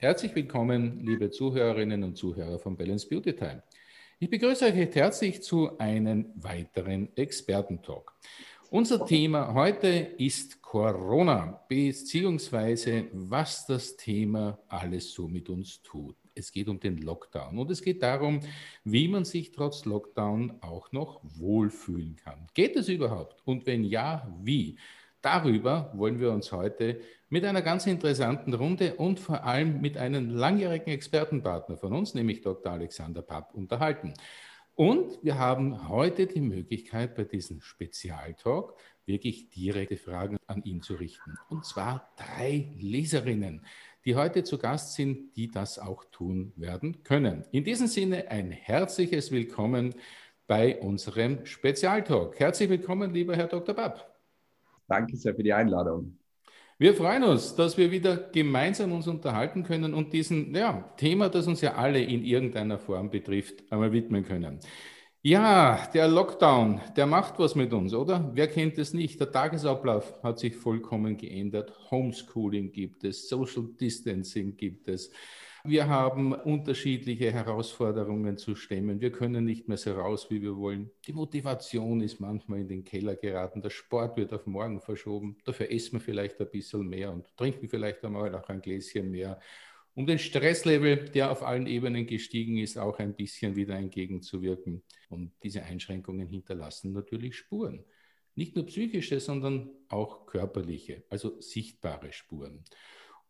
Herzlich willkommen, liebe Zuhörerinnen und Zuhörer von Balance Beauty Time. Ich begrüße euch recht herzlich zu einem weiteren Expertentalk. Unser Thema heute ist Corona, beziehungsweise was das Thema alles so mit uns tut. Es geht um den Lockdown und es geht darum, wie man sich trotz Lockdown auch noch wohlfühlen kann. Geht es überhaupt? Und wenn ja, wie? Darüber wollen wir uns heute mit einer ganz interessanten Runde und vor allem mit einem langjährigen Expertenpartner von uns, nämlich Dr. Alexander Papp, unterhalten. Und wir haben heute die Möglichkeit, bei diesem Spezialtalk wirklich direkte Fragen an ihn zu richten. Und zwar drei Leserinnen, die heute zu Gast sind, die das auch tun werden können. In diesem Sinne ein herzliches Willkommen bei unserem Spezialtalk. Herzlich willkommen, lieber Herr Dr. Papp. Danke sehr für die Einladung. Wir freuen uns, dass wir wieder gemeinsam uns unterhalten können und diesem ja, Thema, das uns ja alle in irgendeiner Form betrifft, einmal widmen können. Ja, der Lockdown, der macht was mit uns, oder? Wer kennt es nicht? Der Tagesablauf hat sich vollkommen geändert. Homeschooling gibt es, Social Distancing gibt es. Wir haben unterschiedliche Herausforderungen zu stemmen. Wir können nicht mehr so raus, wie wir wollen. Die Motivation ist manchmal in den Keller geraten. Der Sport wird auf morgen verschoben. Dafür essen wir vielleicht ein bisschen mehr und trinken vielleicht einmal auch ein Gläschen mehr. Um den Stresslevel, der auf allen Ebenen gestiegen ist, auch ein bisschen wieder entgegenzuwirken. Und diese Einschränkungen hinterlassen natürlich Spuren. Nicht nur psychische, sondern auch körperliche, also sichtbare Spuren.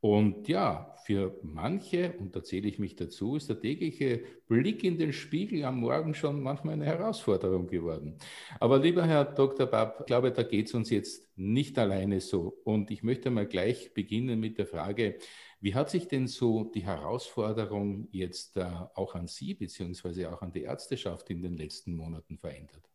Und ja, für manche, und da zähle ich mich dazu, ist der tägliche Blick in den Spiegel am Morgen schon manchmal eine Herausforderung geworden. Aber lieber Herr Dr. Bab, ich glaube, da geht es uns jetzt nicht alleine so. Und ich möchte mal gleich beginnen mit der Frage, wie hat sich denn so die Herausforderung jetzt äh, auch an Sie beziehungsweise auch an die Ärzteschaft in den letzten Monaten verändert?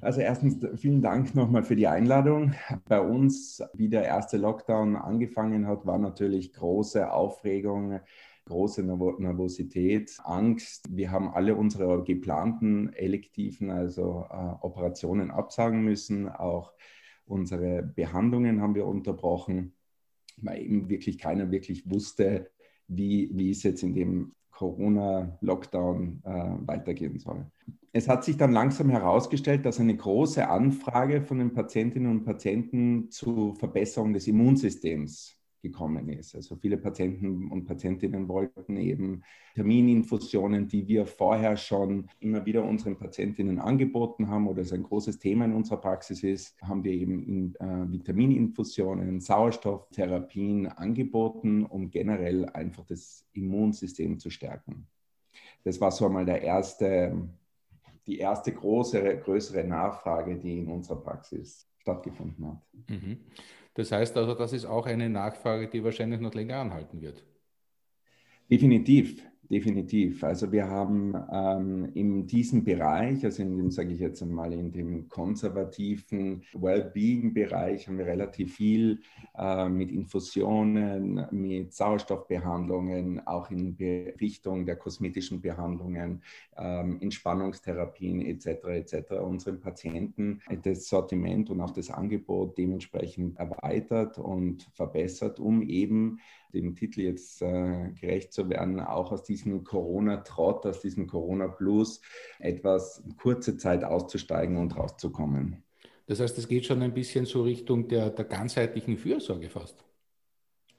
Also erstens vielen Dank nochmal für die Einladung. Bei uns, wie der erste Lockdown angefangen hat, war natürlich große Aufregung, große Nervosität, Angst. Wir haben alle unsere geplanten elektiven, also äh, Operationen absagen müssen. Auch unsere Behandlungen haben wir unterbrochen, weil eben wirklich keiner wirklich wusste, wie, wie es jetzt in dem Corona-Lockdown äh, weitergehen soll. Es hat sich dann langsam herausgestellt, dass eine große Anfrage von den Patientinnen und Patienten zur Verbesserung des Immunsystems gekommen ist. Also viele Patienten und Patientinnen wollten eben Termininfusionen, die wir vorher schon immer wieder unseren Patientinnen angeboten haben oder es ein großes Thema in unserer Praxis ist, haben wir eben in, äh, Vitamininfusionen, Sauerstofftherapien angeboten, um generell einfach das Immunsystem zu stärken. Das war so einmal der erste, die erste große, größere Nachfrage, die in unserer Praxis stattgefunden hat. Mhm. Das heißt also, das ist auch eine Nachfrage, die wahrscheinlich noch länger anhalten wird. Definitiv. Definitiv. Also wir haben ähm, in diesem Bereich, also in dem, sage ich jetzt einmal, in dem konservativen Wellbeing-Bereich haben wir relativ viel äh, mit Infusionen, mit Sauerstoffbehandlungen, auch in Richtung der kosmetischen Behandlungen, ähm, Entspannungstherapien etc. etc. unseren Patienten das Sortiment und auch das Angebot dementsprechend erweitert und verbessert, um eben dem Titel jetzt äh, gerecht zu werden, auch aus diesem Corona-Trott, aus diesem Corona-Blues etwas kurze Zeit auszusteigen und rauszukommen. Das heißt, es geht schon ein bisschen so Richtung der, der ganzheitlichen Fürsorge fast.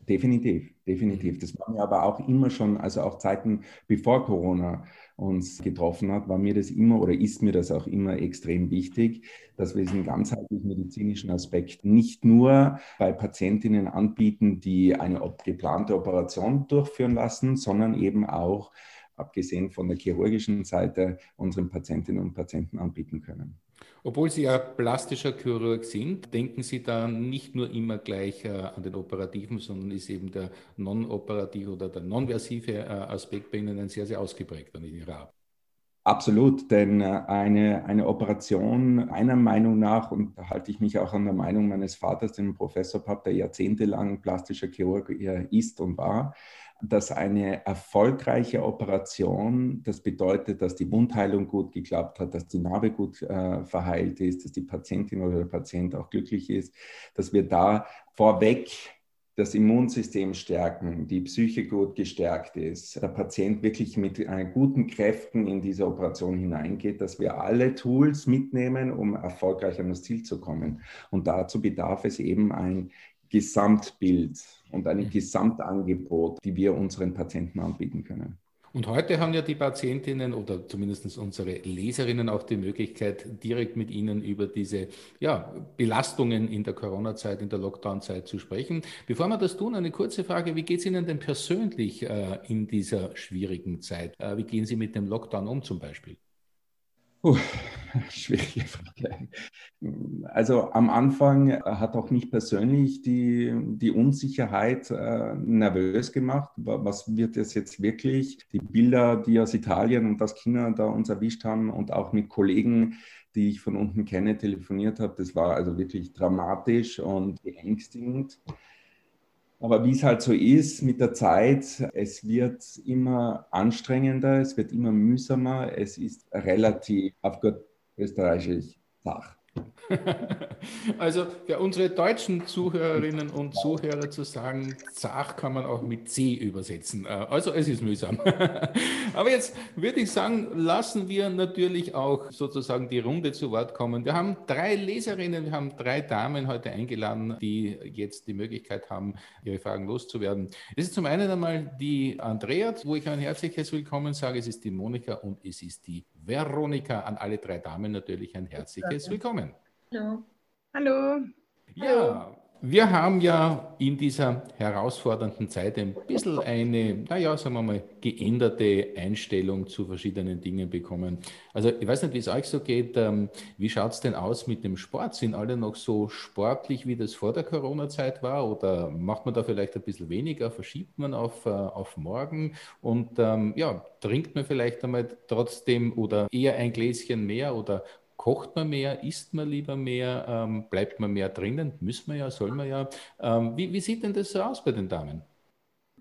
Definitiv, definitiv. Das war mir aber auch immer schon, also auch Zeiten bevor Corona uns getroffen hat, war mir das immer oder ist mir das auch immer extrem wichtig, dass wir diesen ganzheitlichen medizinischen Aspekt nicht nur bei Patientinnen anbieten, die eine geplante Operation durchführen lassen, sondern eben auch, abgesehen von der chirurgischen Seite, unseren Patientinnen und Patienten anbieten können. Obwohl Sie ja plastischer Chirurg sind, denken Sie da nicht nur immer gleich äh, an den operativen, sondern ist eben der non-operative oder der non-versive äh, Aspekt bei Ihnen ein sehr, sehr ausgeprägter in Ihrer Arbeit. Absolut, denn äh, eine, eine Operation, meiner Meinung nach, und da halte ich mich auch an der Meinung meines Vaters, dem Professor Papp, der jahrzehntelang plastischer Chirurg ist und war, dass eine erfolgreiche Operation, das bedeutet, dass die Wundheilung gut geklappt hat, dass die Narbe gut äh, verheilt ist, dass die Patientin oder der Patient auch glücklich ist, dass wir da vorweg das Immunsystem stärken, die Psyche gut gestärkt ist, der Patient wirklich mit äh, guten Kräften in diese Operation hineingeht, dass wir alle Tools mitnehmen, um erfolgreich an das Ziel zu kommen. Und dazu bedarf es eben ein Gesamtbild und ein Gesamtangebot, die wir unseren Patienten anbieten können. Und heute haben ja die Patientinnen oder zumindest unsere Leserinnen auch die Möglichkeit, direkt mit Ihnen über diese ja, Belastungen in der Corona-Zeit, in der Lockdown-Zeit zu sprechen. Bevor wir das tun, eine kurze Frage. Wie geht es Ihnen denn persönlich äh, in dieser schwierigen Zeit? Äh, wie gehen Sie mit dem Lockdown um zum Beispiel? Puh, schwierige Frage. Also am Anfang hat auch mich persönlich die, die Unsicherheit äh, nervös gemacht. Was wird es jetzt wirklich? Die Bilder, die aus Italien und aus China da uns erwischt haben und auch mit Kollegen, die ich von unten kenne, telefoniert habe, das war also wirklich dramatisch und beängstigend. Aber wie es halt so ist mit der Zeit, es wird immer anstrengender, es wird immer mühsamer, es ist relativ auf gut österreichisch Sach. Also für unsere deutschen Zuhörerinnen und Zuhörer zu sagen, Zach kann man auch mit C übersetzen. Äh, also es ist mühsam. Aber jetzt würde ich sagen, lassen wir natürlich auch sozusagen die Runde zu Wort kommen. Wir haben drei Leserinnen, wir haben drei Damen heute eingeladen, die jetzt die Möglichkeit haben, ihre Fragen loszuwerden. Es ist zum einen einmal die Andrea, wo ich ein herzliches Willkommen sage. Es ist die Monika und es ist die Veronika. An alle drei Damen natürlich ein herzliches Willkommen. Hallo. Hallo. Ja, wir haben ja in dieser herausfordernden Zeit ein bisschen eine, naja, sagen wir mal, geänderte Einstellung zu verschiedenen Dingen bekommen. Also ich weiß nicht, wie es euch so geht. Ähm, wie schaut es denn aus mit dem Sport? Sind alle noch so sportlich, wie das vor der Corona-Zeit war? Oder macht man da vielleicht ein bisschen weniger? Verschiebt man auf, äh, auf morgen? Und ähm, ja, trinkt man vielleicht einmal trotzdem oder eher ein Gläschen mehr? Oder Kocht man mehr, isst man lieber mehr, ähm, bleibt man mehr drinnen? Müssen wir ja, soll man ja. Ähm, wie, wie, sieht denn das so aus bei den Damen?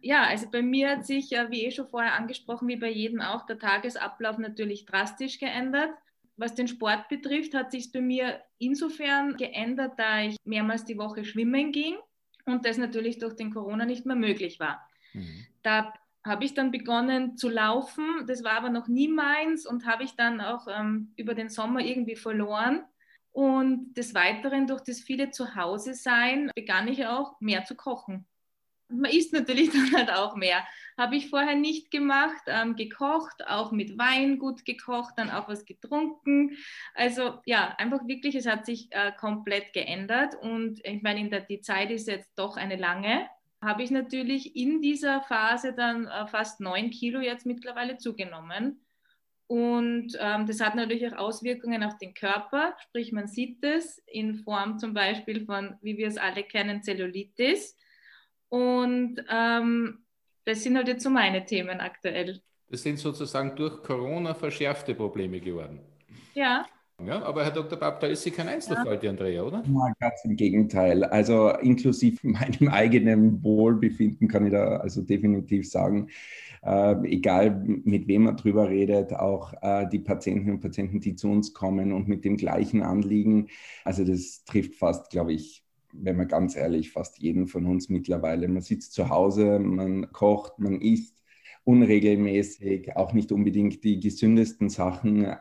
Ja, also bei mir hat sich, wie eh schon vorher angesprochen, wie bei jedem auch, der Tagesablauf natürlich drastisch geändert. Was den Sport betrifft, hat sich es bei mir insofern geändert, da ich mehrmals die Woche schwimmen ging und das natürlich durch den Corona nicht mehr möglich war. Mhm. Da habe ich dann begonnen zu laufen. Das war aber noch nie meins und habe ich dann auch ähm, über den Sommer irgendwie verloren. Und des Weiteren, durch das viele Zuhause sein, begann ich auch mehr zu kochen. Man isst natürlich dann halt auch mehr. Habe ich vorher nicht gemacht, ähm, gekocht, auch mit Wein gut gekocht, dann auch was getrunken. Also ja, einfach wirklich, es hat sich äh, komplett geändert. Und ich meine, die Zeit ist jetzt doch eine lange habe ich natürlich in dieser Phase dann äh, fast neun Kilo jetzt mittlerweile zugenommen. Und ähm, das hat natürlich auch Auswirkungen auf den Körper, sprich man sieht es in Form zum Beispiel von, wie wir es alle kennen, Zellulitis. Und ähm, das sind halt jetzt so meine Themen aktuell. Das sind sozusagen durch Corona verschärfte Probleme geworden. Ja. Ja, aber Herr Dr. Babb, da ist sie kein Einzelfall, ja. die Andrea, oder? Ja, ganz im Gegenteil. Also inklusive meinem eigenen Wohlbefinden kann ich da also definitiv sagen, äh, egal mit wem man drüber redet, auch äh, die Patientinnen und Patienten, die zu uns kommen und mit dem gleichen Anliegen, also das trifft fast, glaube ich, wenn man ganz ehrlich, fast jeden von uns mittlerweile. Man sitzt zu Hause, man kocht, man isst unregelmäßig, auch nicht unbedingt die gesündesten Sachen,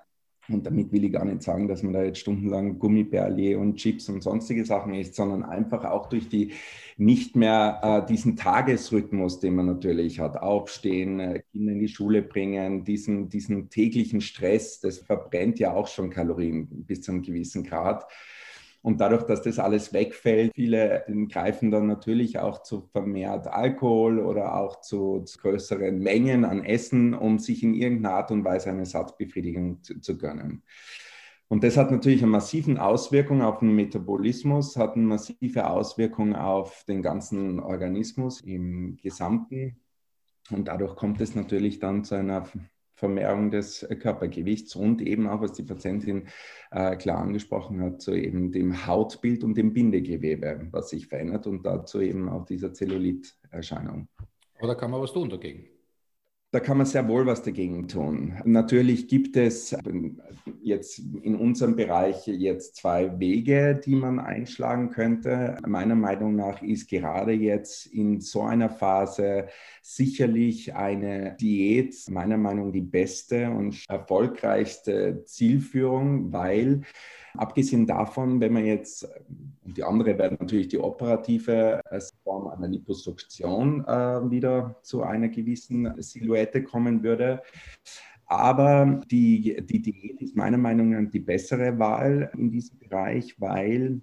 und damit will ich gar nicht sagen, dass man da jetzt stundenlang Gummibärle und Chips und sonstige Sachen isst, sondern einfach auch durch die nicht mehr äh, diesen Tagesrhythmus, den man natürlich hat, aufstehen, äh, Kinder in die Schule bringen, diesen, diesen täglichen Stress, das verbrennt ja auch schon Kalorien bis zu einem gewissen Grad. Und dadurch, dass das alles wegfällt, viele greifen dann natürlich auch zu vermehrt Alkohol oder auch zu, zu größeren Mengen an Essen, um sich in irgendeiner Art und Weise eine Satzbefriedigung zu, zu gönnen. Und das hat natürlich eine massive Auswirkung auf den Metabolismus, hat eine massive Auswirkung auf den ganzen Organismus im Gesamten. Und dadurch kommt es natürlich dann zu einer Vermehrung des äh, Körpergewichts und eben auch, was die Patientin äh, klar angesprochen hat, zu eben dem Hautbild und dem Bindegewebe, was sich verändert und dazu eben auch dieser tun dagegen? Da kann man was tun dagegen. Da kann man sehr wohl was dagegen tun. Natürlich gibt es jetzt in unserem Bereich jetzt zwei Wege, die man einschlagen könnte. Meiner Meinung nach ist gerade jetzt in so einer Phase sicherlich eine Diät, meiner Meinung nach die beste und erfolgreichste Zielführung, weil Abgesehen davon, wenn man jetzt, und die andere wäre natürlich die operative Form einer Liposuktion äh, wieder zu einer gewissen Silhouette kommen würde. Aber die, die Diät ist meiner Meinung nach die bessere Wahl in diesem Bereich, weil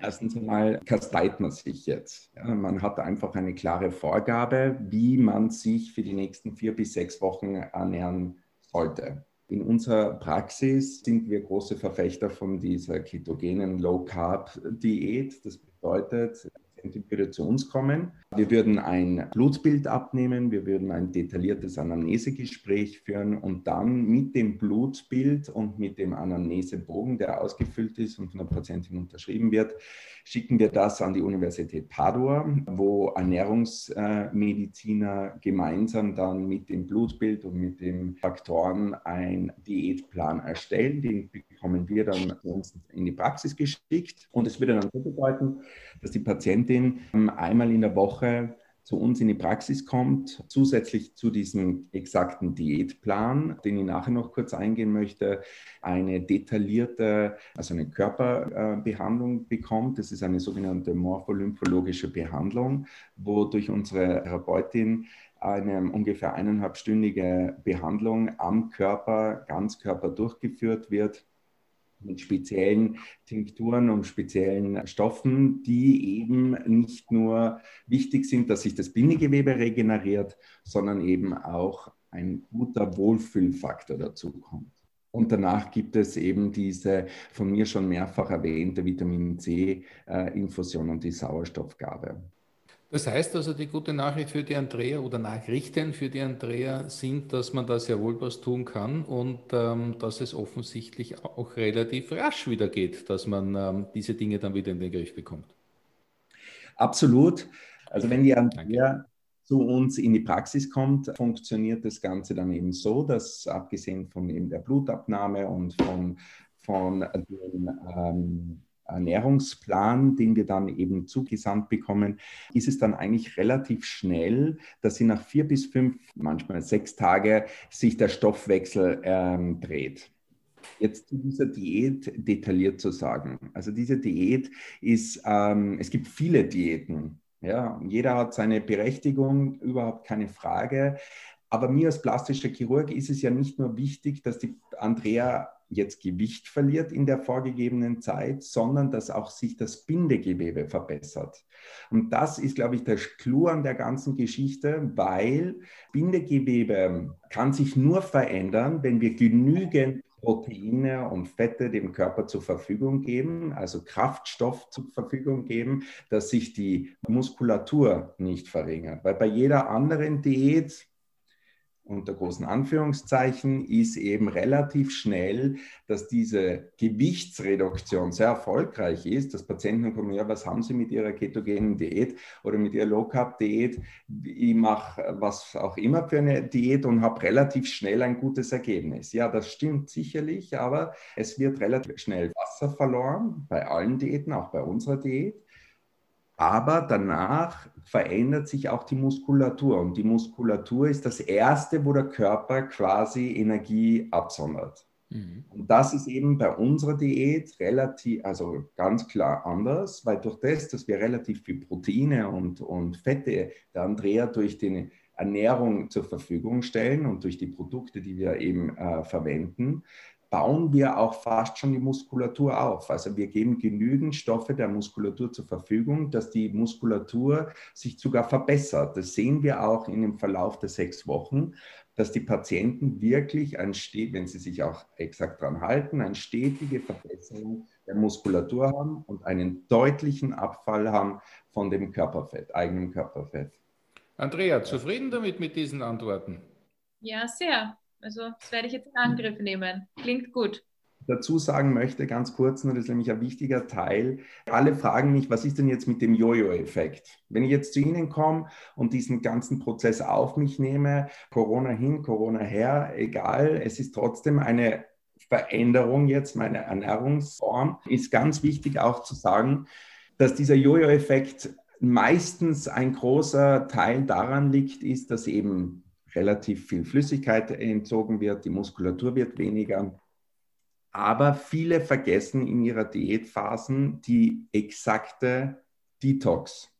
erstens einmal kasteit man sich jetzt. Ja, man hat einfach eine klare Vorgabe, wie man sich für die nächsten vier bis sechs Wochen ernähren sollte. In unserer Praxis sind wir große Verfechter von dieser ketogenen Low-Carb-Diät. Das bedeutet, Patientin würde zu uns kommen. Wir würden ein Blutbild abnehmen, wir würden ein detailliertes Anamnesegespräch führen und dann mit dem Blutbild und mit dem Anamnesebogen, der ausgefüllt ist und von der Patientin unterschrieben wird, schicken wir das an die Universität Padua, wo Ernährungsmediziner gemeinsam dann mit dem Blutbild und mit den Faktoren einen Diätplan erstellen. Den bekommen wir dann uns in die Praxis geschickt und es würde dann so bedeuten, dass die Patientin einmal in der Woche zu uns in die Praxis kommt, zusätzlich zu diesem exakten Diätplan, den ich nachher noch kurz eingehen möchte, eine detaillierte, also eine Körperbehandlung bekommt. Das ist eine sogenannte morpholymphologische Behandlung, wo durch unsere Therapeutin eine ungefähr eineinhalbstündige Behandlung am Körper, ganz Körper durchgeführt wird mit speziellen Tinkturen und speziellen Stoffen, die eben nicht nur wichtig sind, dass sich das Bindegewebe regeneriert, sondern eben auch ein guter Wohlfühlfaktor dazu kommt. Und danach gibt es eben diese von mir schon mehrfach erwähnte Vitamin C-Infusion äh, und die Sauerstoffgabe. Das heißt also, die gute Nachricht für die Andrea oder Nachrichten für die Andrea sind, dass man da sehr wohl was tun kann und ähm, dass es offensichtlich auch relativ rasch wieder geht, dass man ähm, diese Dinge dann wieder in den Griff bekommt. Absolut. Also wenn die Andrea Danke. zu uns in die Praxis kommt, funktioniert das Ganze dann eben so, dass abgesehen von eben der Blutabnahme und von, von den ähm, Ernährungsplan, den wir dann eben zugesandt bekommen, ist es dann eigentlich relativ schnell, dass sie nach vier bis fünf, manchmal sechs Tage sich der Stoffwechsel ähm, dreht. Jetzt zu dieser Diät detailliert zu sagen. Also diese Diät ist, ähm, es gibt viele Diäten. Ja, jeder hat seine Berechtigung, überhaupt keine Frage. Aber mir als plastischer Chirurg ist es ja nicht nur wichtig, dass die Andrea jetzt Gewicht verliert in der vorgegebenen Zeit, sondern dass auch sich das Bindegewebe verbessert. Und das ist, glaube ich, der Clou an der ganzen Geschichte, weil Bindegewebe kann sich nur verändern, wenn wir genügend Proteine und Fette dem Körper zur Verfügung geben, also Kraftstoff zur Verfügung geben, dass sich die Muskulatur nicht verringert. Weil bei jeder anderen Diät, unter großen Anführungszeichen, ist eben relativ schnell, dass diese Gewichtsreduktion sehr erfolgreich ist, dass Patienten kommen, ja, was haben Sie mit Ihrer ketogenen Diät oder mit Ihrer Low-Carb-Diät? Ich mache was auch immer für eine Diät und habe relativ schnell ein gutes Ergebnis. Ja, das stimmt sicherlich, aber es wird relativ schnell Wasser verloren bei allen Diäten, auch bei unserer Diät. Aber danach verändert sich auch die Muskulatur. Und die Muskulatur ist das Erste, wo der Körper quasi Energie absondert. Mhm. Und das ist eben bei unserer Diät relativ, also ganz klar anders, weil durch das, dass wir relativ viel Proteine und, und Fette der Andrea durch die Ernährung zur Verfügung stellen und durch die Produkte, die wir eben äh, verwenden, bauen wir auch fast schon die Muskulatur auf. Also wir geben genügend Stoffe der Muskulatur zur Verfügung, dass die Muskulatur sich sogar verbessert. Das sehen wir auch in dem Verlauf der sechs Wochen, dass die Patienten wirklich, ein wenn sie sich auch exakt dran halten, eine stetige Verbesserung der Muskulatur haben und einen deutlichen Abfall haben von dem Körperfett, eigenem Körperfett. Andrea, zufrieden damit mit diesen Antworten? Ja, sehr. Also das werde ich jetzt in Angriff nehmen. Klingt gut. dazu sagen möchte, ganz kurz, und das ist nämlich ein wichtiger Teil. Alle fragen mich, was ist denn jetzt mit dem Jojo-Effekt? Wenn ich jetzt zu Ihnen komme und diesen ganzen Prozess auf mich nehme, Corona hin, Corona her, egal, es ist trotzdem eine Veränderung jetzt meiner Ernährungsform, ist ganz wichtig auch zu sagen, dass dieser Jojo-Effekt meistens ein großer Teil daran liegt, ist, dass eben relativ viel Flüssigkeit entzogen wird, die Muskulatur wird weniger. Aber viele vergessen in ihrer Diätphasen die exakte Detox.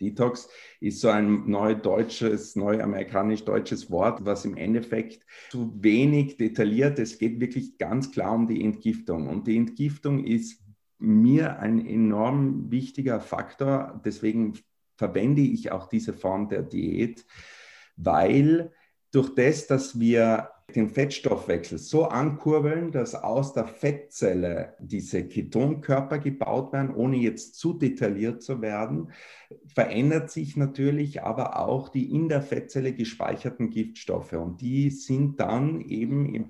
Detox ist so ein neudeutsches, neuamerikanisch-deutsches Wort, was im Endeffekt zu wenig detailliert. Es geht wirklich ganz klar um die Entgiftung. Und die Entgiftung ist mir ein enorm wichtiger Faktor. Deswegen verwende ich auch diese Form der Diät, weil durch das, dass wir den Fettstoffwechsel so ankurbeln, dass aus der Fettzelle diese Ketonkörper gebaut werden, ohne jetzt zu detailliert zu werden, verändert sich natürlich aber auch die in der Fettzelle gespeicherten Giftstoffe. Und die sind dann eben im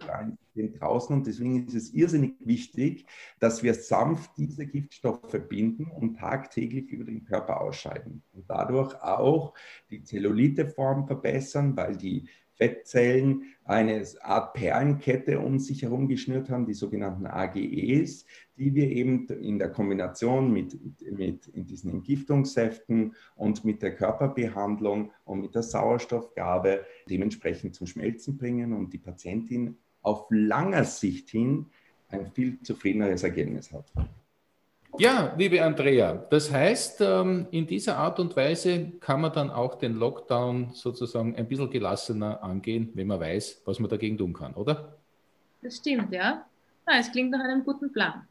System draußen. Und deswegen ist es irrsinnig wichtig, dass wir sanft diese Giftstoffe binden und tagtäglich über den Körper ausscheiden und dadurch auch die Zelluliteform verbessern, weil die Fettzellen eine Art Perlenkette um sich herum geschnürt haben, die sogenannten AGEs, die wir eben in der Kombination mit, mit in diesen Entgiftungssäften und mit der Körperbehandlung und mit der Sauerstoffgabe dementsprechend zum Schmelzen bringen und die Patientin auf langer Sicht hin ein viel zufriedeneres Ergebnis hat. Ja, liebe Andrea, das heißt, ähm, in dieser Art und Weise kann man dann auch den Lockdown sozusagen ein bisschen gelassener angehen, wenn man weiß, was man dagegen tun kann, oder? Das stimmt, ja. es klingt nach einem guten Plan.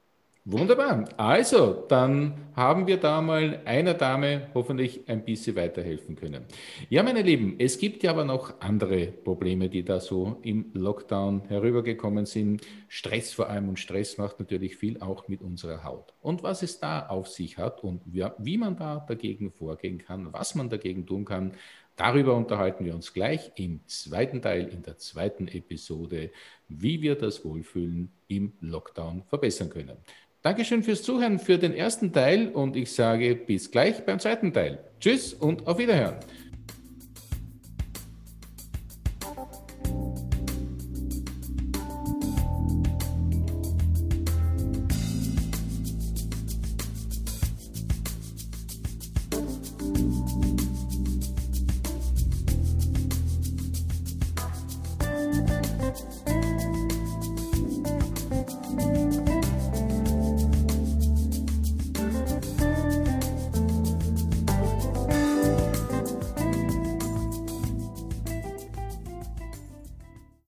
Wunderbar. Also, dann haben wir da mal einer Dame hoffentlich ein bisschen weiterhelfen können. Ja, meine Lieben, es gibt ja aber noch andere Probleme, die da so im Lockdown herübergekommen sind. Stress vor allem und Stress macht natürlich viel auch mit unserer Haut. Und was es da auf sich hat und wie man da dagegen vorgehen kann, was man dagegen tun kann, Darüber unterhalten wir uns gleich im zweiten Teil, in der zweiten Episode, wie wir das Wohlfühlen im Lockdown verbessern können. Dankeschön fürs Zuhören für den ersten Teil und ich sage bis gleich beim zweiten Teil. Tschüss und auf Wiederhören.